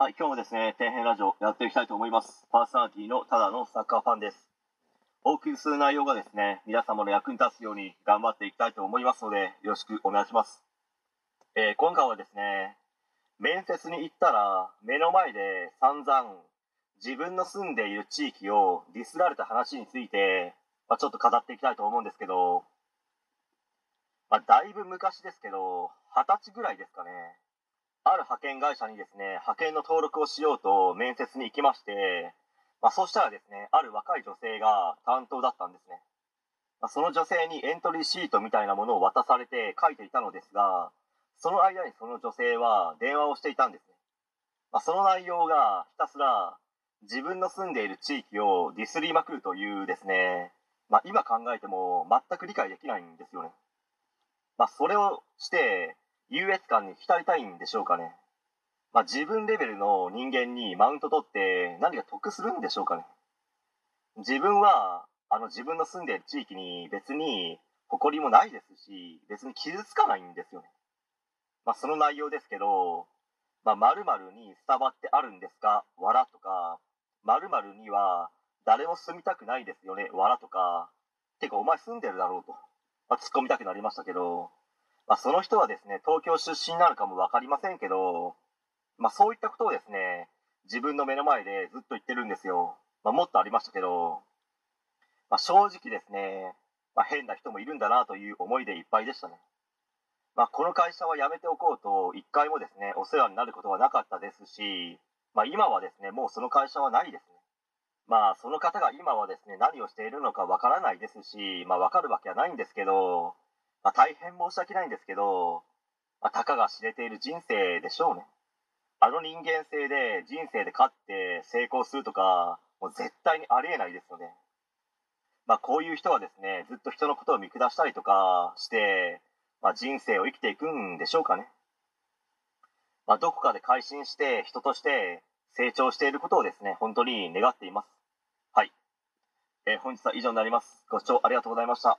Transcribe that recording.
はい、今日もですね、底辺ラジオやっていきたいと思います。パーソナリティのただのサッカーファンです。お送りする内容がですね、皆様の役に立つように頑張っていきたいと思いますので、よろしくお願いします。えー今回はですね、面接に行ったら、目の前で散々、自分の住んでいる地域をディスられた話について、まあ、ちょっと語っていきたいと思うんですけど、まあ、だいぶ昔ですけど、二十歳ぐらいですかね。ある派遣会社にですね、派遣の登録をしようと面接に行きまして、まあ、そうしたらですね、ある若い女性が担当だったんですね。まあ、その女性にエントリーシートみたいなものを渡されて書いていたのですが、その間にその女性は電話をしていたんですね。まあ、その内容がひたすら自分の住んでいる地域をディスりまくるというですね、まあ、今考えても全く理解できないんですよね。まあ、それをして優越感に浸りたいんでしょうかね。まあ、自分レベルの人間にマウント取って何か得するんでしょうかね。自分はあの自分の住んでる地域に別に誇りもないですし別に傷つかないんですよね。まあ、その内容ですけど、まあ、〇〇にスタバってあるんですか？わらとか、〇〇には誰も住みたくないですよね？わらとか、てかお前住んでるだろうと、まあ、突っ込みたくなりましたけど、まあ、その人はですね、東京出身なのかもわかりませんけど、まあ、そういったことをですね、自分の目の前でずっと言ってるんですよ。まあ、もっとありましたけど、まあ、正直ですね、まあ、変な人もいるんだなという思いでいっぱいでしたね。まあ、この会社は辞めておこうと一回もですねお世話になることはなかったですし、まあ、今はですねもうその会社はないですねまあその方が今はですね何をしているのかわからないですしまあわかるわけはないんですけど、まあ、大変申し訳ないんですけど、まあ、たかが知れている人生でしょうねあの人間性で人生で勝って成功するとかもう絶対にありえないですよねまあこういう人はですねずっと人のことを見下したりとかしてまあ、人生を生きていくんでしょうかね。まあ、どこかで改心して人として成長していることをですね、本当に願っています。はい。えー本日は以上になります。ご視聴ありがとうございました。